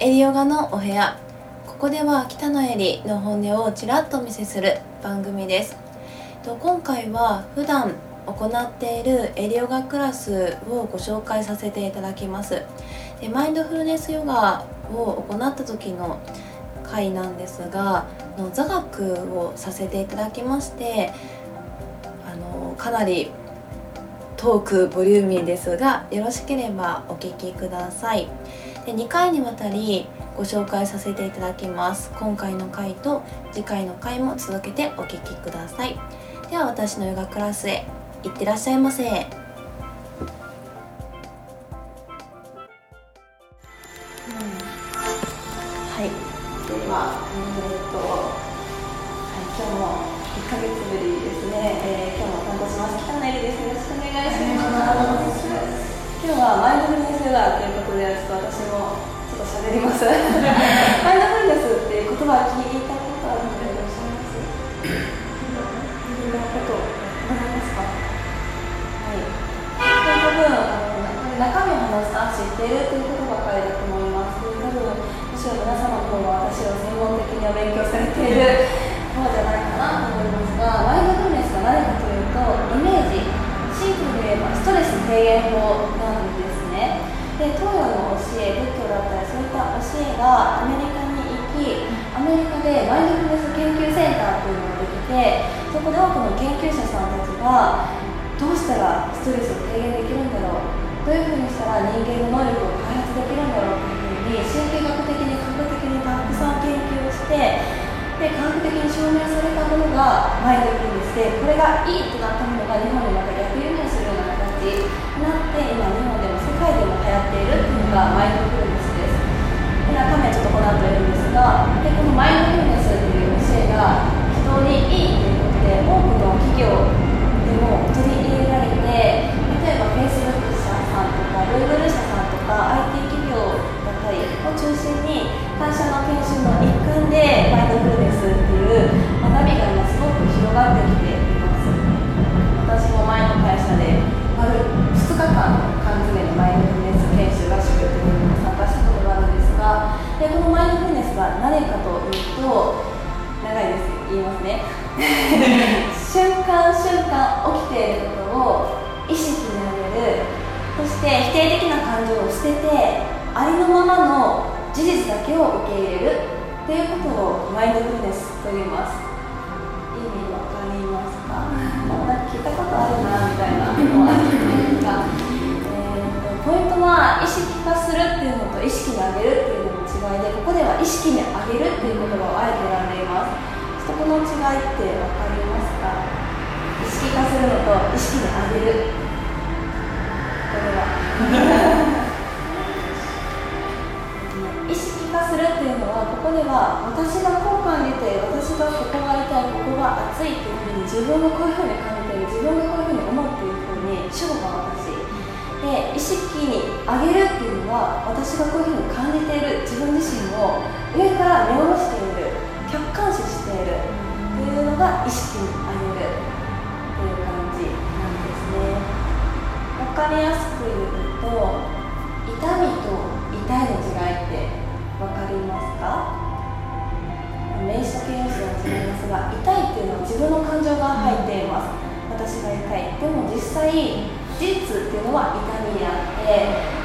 エリヨガのお部屋。ここでは北野エリの本音をちらっとお見せする番組です。と今回は普段行っているエリヨガクラスをご紹介させていただきます。でマインドフルネスヨガを行った時の回なんですがの座学をさせていただきましてあのかなりトークボリューミーですがよろしければお聞きください。で2回にわたりご紹介させていただきます。今回の回と次回の回も続けてお聞きください。では私のヨガクラスへ行ってらっしゃいませ、はい。は、い、今日も1ヶ月ぶりですね、えー、今日も担当します。北野絵里です。よろしくお願いします。今日はマインドフルネスヨガということでちょっと私もちょっと喋ります。マインドフルネスっていう言葉聞いたことあるのでいらっしゃいます。いろんなこと学びますか？はい。多分中身を話すと知っているということばかりだと思います。多分むしろ皆様の方は私を専門的にお勉強されている 方じゃないかなと思いますがマインドフルネスが何かというとイメージ。シンプルで言えばストレス低減法で東洋の教え仏教だったりそういった教えがアメリカに行きアメリカでマインドフルネス研究センターっていうのができてそこで多くの研究者さんたちがどうしたらストレスを低減できるんだろうどういうふうにしたら人間の能力を開発できるんだろうというふうに神経学的に科学的にたくさん研究をしてで科学的に証明されたものがマインドフルネスでこれがいいとなったものが日本でまた逆輸入するような形になって今日本でも世界でも流行っているっていうのがマインドフルネスです。で中身はちょっとこの後やるんですがでこのマインドフルネスという教えが非常にいいということで多くの企業でも取り入れられて例えば Facebook 社さんとか Google 社さんとか IT 企業だったりを中心に会社の研修の一環でマインドフルネスポイントは意識化するっていうのと意識に上げるっていうのの違いでここでは意識に上げるっていう言葉をあえて選んでいます。そこの違いって分かりますか？意識化するのと意識に上げるこれはするっていうのはここでは私がこう感じて私がここが痛いここが熱いっていうふうに自分がこういうふうに感じてる自分がこういうふうに思うっていうふうに主語が私で意識に上げるっていうのは私がこういうふうに感じている自分自身を上から見下ろしている客観視しているっていうのが意識に上げるっていう感じなんですね。分かりやすく言うと痛みと痛いの違いって分かりますか？名詞と形容詞で始めますが痛いっていうのは自分の感情が入っています。私が痛い。でも実際事実っていうのは痛みであって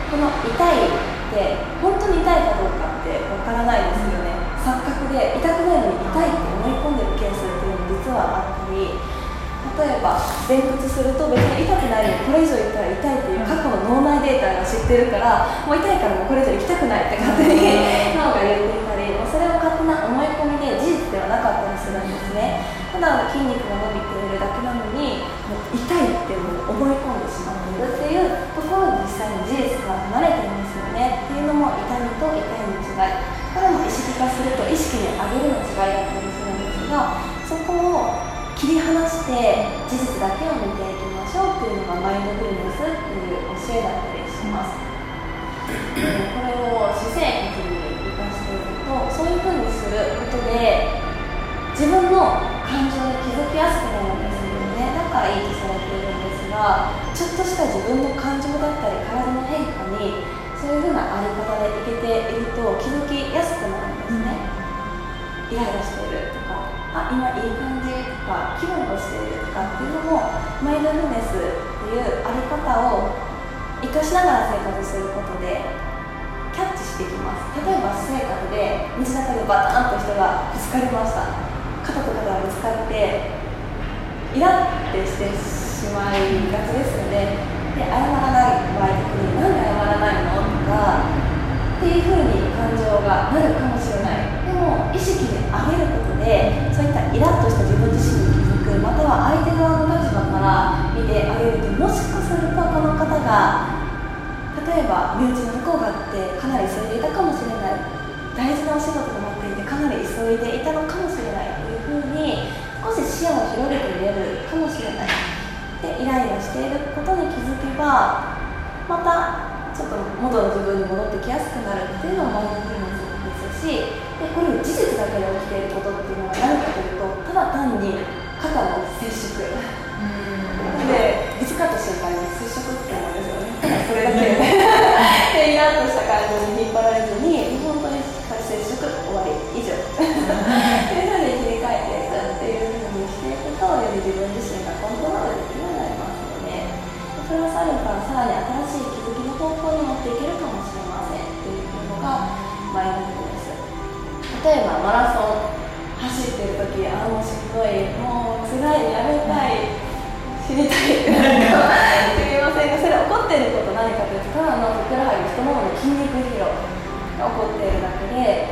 この痛いって本当に痛いかどうかってわからないですよね。錯覚で痛くないのに痛いって思い込んでるケースっていうのも実はあったり例えば前屈すると別に痛くないのにこれ以上言ったら痛いっていう過去の脳内データが知ってるからもう痛いからもうこれ以上行きたくないって勝手に脳が言っていたりもうそれは勝手な思い込みで事実ではなかったりするんですね。ただ筋肉が伸びているだけなのにもう痛いってもう思い込んでしまっているっていうところに実際に事実が離れていますよね。っていうのも痛みと痛いの違い。これも意識化すると意識に上げるの違いだったりするんですがそこを切り離して事実だけを見ていきましょうっていうのがマインドフルネスっていう教えだったりします、これを私生活に生かしていくとそういうふうにすることで自分の感情に気づきやすくなるんですよね。だからいいとされているんですがちょっとした自分の感情だったり体の変化にそういうふうなあり方でいけていると気づきやすくなるんですね。イライラしているとかあ今いい感じとか気分としているとかっていうのもマインドフルネスっていうあり方を生かしながら生活することでキャッチしていきます。例えば私生活で道中でバタンと人がぶつかりました。肩と肩がぶつかってイラってしてしまいがちですよね。で謝らない場合特になんで謝らないの？とかっていうふうに感情がなるかもしれない。でも意識で上げることでそういったイラッとした自分自身に気づくまたは相手側の立場から見てあげるともしかするとこの方が例えば身内の向こうがあってかなり急いでいたかもしれない。大事なお仕事が待っていてかなり急いでいたのかもしれない。少し視野を広げて見えるかもしれないでイライラしていることに気づけばまたちょっと元の自分に戻ってきやすくなるっていうのもマインドフルネスですしでこれ事実だけで起きていることっていうのは何かというとただ単に肩の接触。でぶつかった瞬間に接触って思うんですよね。それだけで。イラッとした感情に引っ張られずに本当に接触終わり。以上 プラスアルファさらに新しい気づきの方向に持っていけるかもしれません。っていうのがマインドフルです。例えばマラソン走ってる時あもうしんどいもう辛いやめたい知りたい。なんか知り ませんがそれ起こってること何かというとただのふくらはぎ太ももの筋肉疲労。が起こっているだけで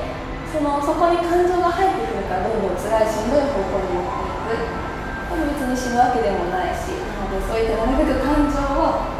そのそこに感情が入ってくるからどんどん辛いしんどい方向に持っていく別に死ぬわけでもないしなのでそういったなるべく感情を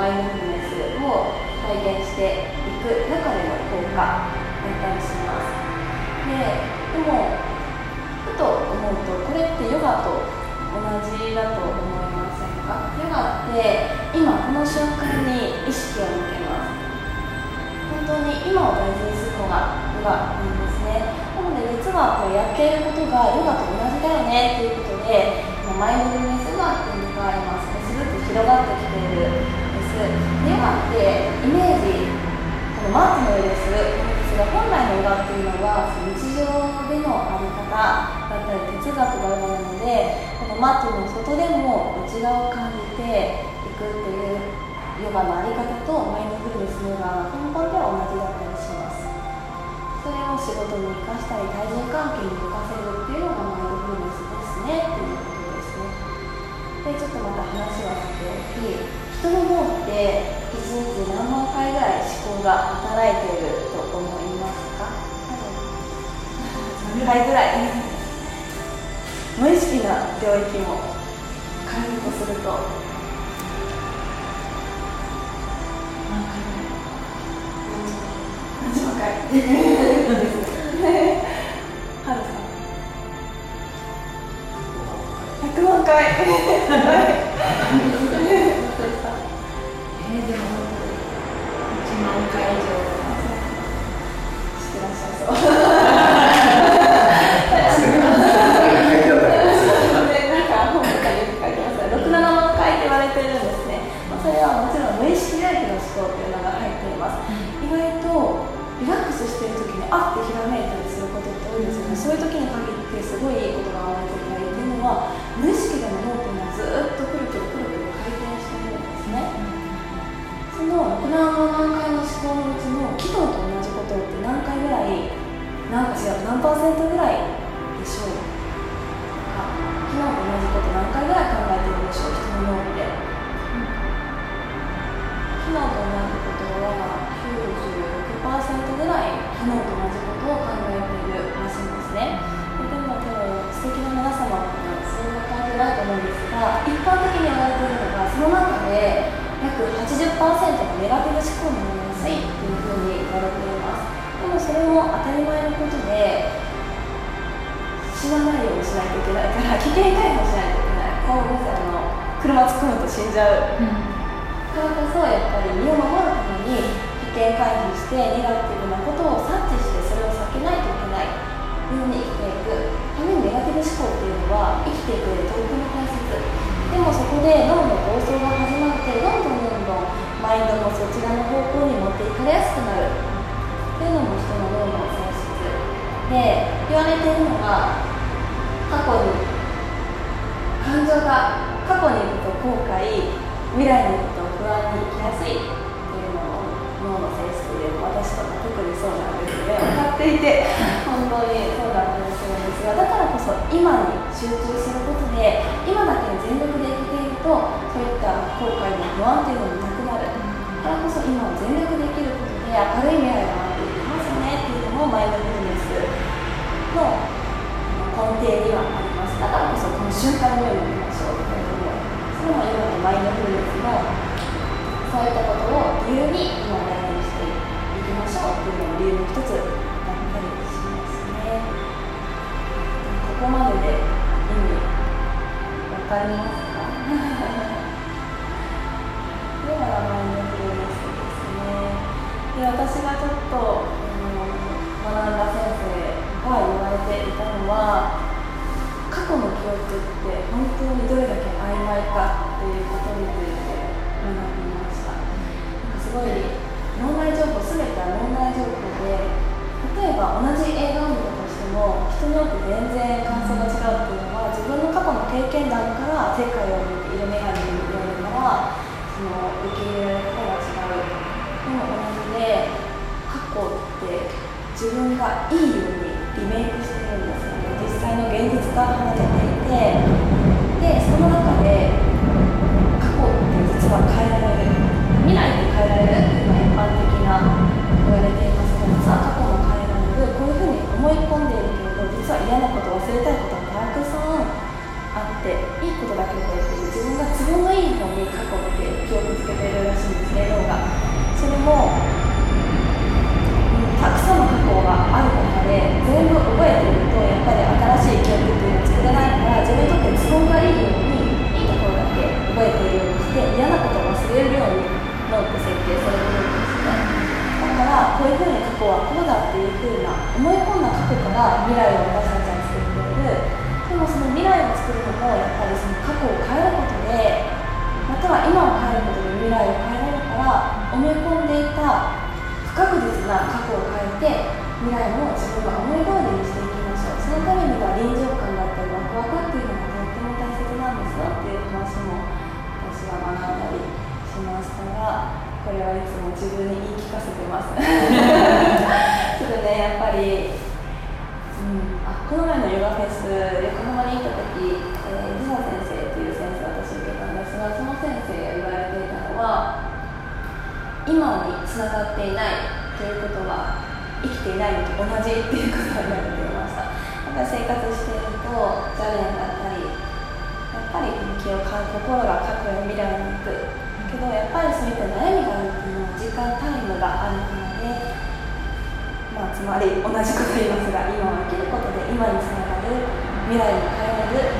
マインドフルネスを体現していく中での効果だったりしますででもふと思うとこれってヨガと同じだと思いませんかヨガって今この瞬間に意識を向けます。本当に今を大事にす。るのがヨガなんですねなので実はこうやっていることがヨガと同じだよねっていうことでマインドフルネスがっていうが今少しずつ広がってきているんですヨガってイメージこのマークの上ですですが本来のヨガっていうのは日常でのあり方だったり哲学があるのでこのマットの外でも内側を感じていくっていうヨガのあり方とマインドフルネスのヨガは根本では同じだったりします。それを仕事に生かしたり対人関係に生かせるっていうのがマインドフルネスですね。っていうことですねでちょっとまた話はさておき人の脳って1日何万回ぐらい思考が働いていると思いますか？3回ぐらい？無意識な領域も仮にとすると。何回？ぐらい何万回？ハルさん。100万回 スしてる時にあってひらめいたりすることって多いですよね。そういう時に限ってすごいいいことが生まれていたりっていうのは無意識での脳っていうのはずっとくるくるくるくる回転してるんですね、その6万回の思考のうちの機能と同じことって何回ぐらい何違う何パーセントぐらいでしょうか機能と同じこと何回ぐらい考えてるんでしょう人の脳って、機能と同じことはぐらい機能と同じことを考えているらしいんですね。でも多分素敵な皆様はないと思うんですが一般的に言われているのがその中で約80%がネガティブ思考になりやすいというふうに言われています。でもそれも当たり前のことでしないといけないから危険回避をしないといけない。こうあの車突っ込むと死んじゃう、うん、からこそやっぱり身を守るために危険回避してネガティブなことを察知してそれを避けないといけない。ように生きていく。ためにネガティブ思考っていうのは生きていく上でとっても大切。でもそこで脳の暴走が始まってどんどんどんどんマインドもそちらの方向に持っていかれやすくなる。っていうのも人の脳の性質。で言われているのが過去に感情が過去に行くと後悔未来に行くと不安に行きやすい。脳の性質で私とか特にそうなんですね分かっていて本当にそうだったりするんですがだからこそ今に集中することで今だけに全力で生きているとそういった後悔の不安っていうのもなくなる。だからこそ今を全力で生きることで明るい未来が待っていきますねっていうのもマインドフルネスの根底にはあります。だからこそこの瞬間のように見ましょうというのもそれも今のマインドフルネスのそういったことを理由に今大事にしていきましょうっていうのも理由の一つだったりします。ねここまでで意味わかりますかではマインドフルネスですねで私がちょっと、うん、学んだ先生が言われていたのは過去の記憶って本当にどれだけ曖昧かっていうことについて学びましたなんかすごい。脳内情報全ては脳内情報で例えば同じ映画を見たとしても人によって全然感想が違うっていうのは自分の過去の経験談から世界を見ている眼鏡に見えるからその受け入れられ方が違うでも同じで過去って自分がいいようにリメイクしてるんですよね実際の現実が離れていてでその中でこういうふうに過去はこうだっていうふうな思い込んだ過去から未来を私たちは作っているでもその未来を作るのもやっぱりその過去を変えることでまたは今を変えることで未来を変えられるから思い込んでいた不確実な過去を変えて未来も自分が思い通りにしていきましょう。そのためには臨場感だったりワクワクっていうのがとっても大切なんですよっていう話も私は学んだりしましたがこれはいつも自分に言い聞かせてます。ちょっとねやっぱり、うん、あこの前のヨガフェス横浜に行った時、えー、ジサ先生っていう先生私受けたんですがその先生が言われていたのは今につながっていないということは生きていないのと同じっていうことが言われていました。だから生活していると邪念だったりやっぱり気を心が過去や未来に行くけどやっぱりそういった悩みがあるっていうのは時間タイムがあるからで、まあ、つまり同じこと言いますが今を生きることで今につながる未来に変えられる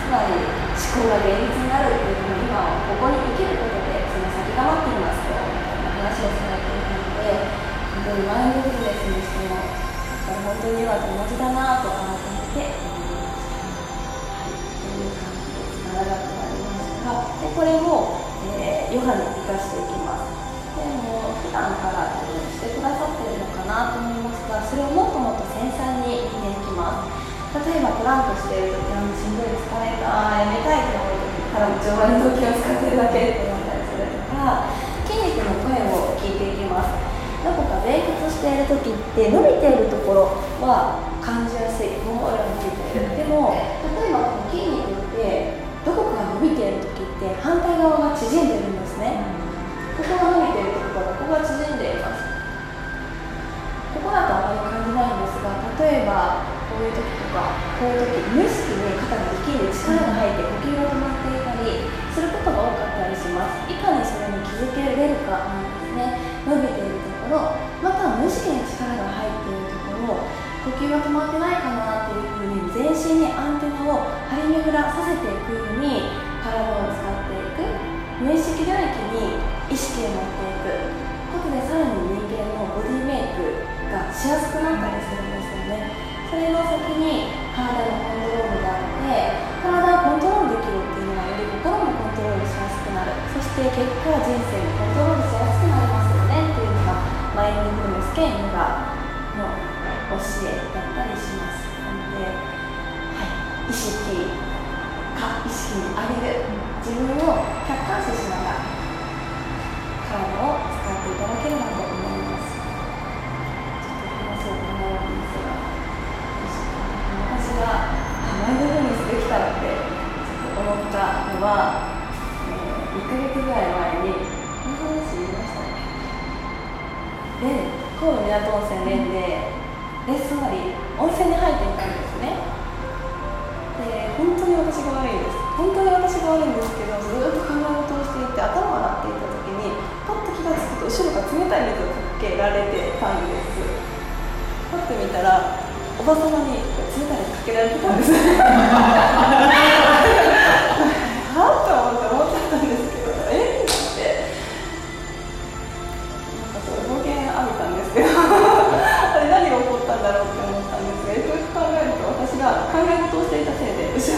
つまり思考が現実になるっていうのも今をここに生きることでその先が待っていますよ話をされていたので本当にマインドフルネスにしても本当に今と同じだなと改めて思いました。はい、という感じで長くなりましたがでこれも、ヨガに生かしていきます。でも普段からしてくださってるのかなと思いますがそれをもっともっと繊細に見ていきます例えばトランプしている時あのしんどい疲れたやめたいと思う時から上腕の時を使ってるだけって思ったりするとか筋肉の声を聞いていきますどこか前屈している時って伸びているところは感じやすいもう俺は伸びているでもって反対側が縮んでるんですね。ここが伸びているところここが縮んでいます。ここだとあまり感じないんですが例えばこういう時とかこういう時無意識に肩に力んで力が入って呼吸が止まっていたりすることが多かったりします。いかにそれに気づけれるかなんですね伸びているところまたは無意識に力が入っているところ呼吸が止まってないかなっていうふうに全身にアンテナを張り巡らさせていくように体を使っていく。無意識領域に意識を持っていく。ことでさらに人間のボディメイクがしやすくなったりするんですよね。それの先に体のコントロールがあって体をコントロールできるっていうのはより心もコントロールしやすくなる。そして結果人生もコントロールしやすくなりますよねっていうのがマインドフルネス兼ヨガの教えだったりしますなので、はい、意識か意識に上げる。自分を客観視しながら体を使っていただければと思います。ちょっと話そうと思うんですが私がマインドフルネスできたってちょっと思ったのは、えー、1ヶ月ぐらい。前にこの話言いましたねで神戸港温泉連でレッスンなり温泉に入っていたんですね。本当に私が悪いです。本当に私が悪いんですけどずっと考え事をしていて頭を洗っていた時にパッと気が付くと後ろが冷たい水をかけられてたんです。パッと見たらおばさまに冷たい水かけられてたんです。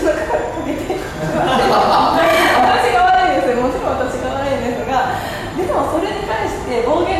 せいで後ろの方にかけて私が悪いですもちろん私が悪いんですがでもそれに対して暴言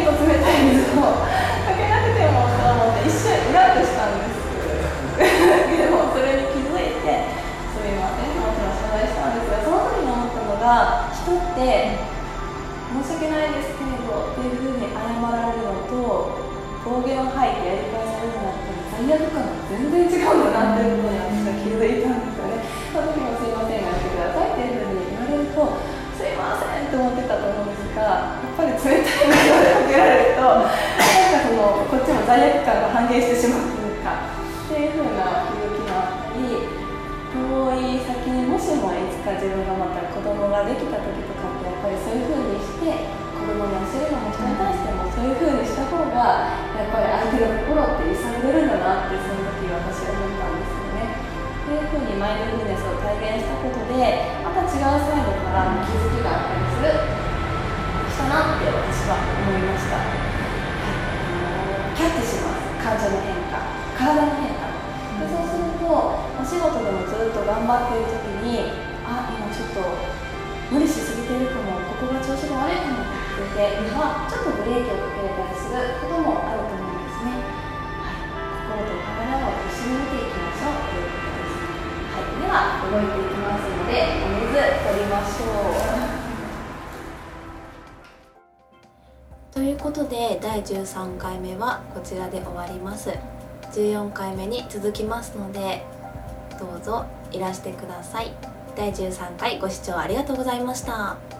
もいつか自分がまた子供ができた時とかってやっぱりそういうふうにして子供に教えるのも人に対してもそういうふうにした方がやっぱり相手の心って揺さぶるんだなってその時私は思ったんですよね。っていうふうにマインドフルネスを体現したことでまた違うサイドから気づきがあったりするしたなって私は思いました。はい、キャッチします感情の変化体の変化でそうするとお仕事でもずっと頑張っている時にちょっと無理しすぎてるかもここが調子が悪いかもって言って今はちょっとブレーキをかけれたりすることもあると思うんですね、はい、心と体を一緒に見ていきましょうということです、はい、では動いていきますのでお水取りましょう。ということで第13回目はこちらで終わります。14回目に続きますのでどうぞいらしてください。第13回ご視聴ありがとうございました。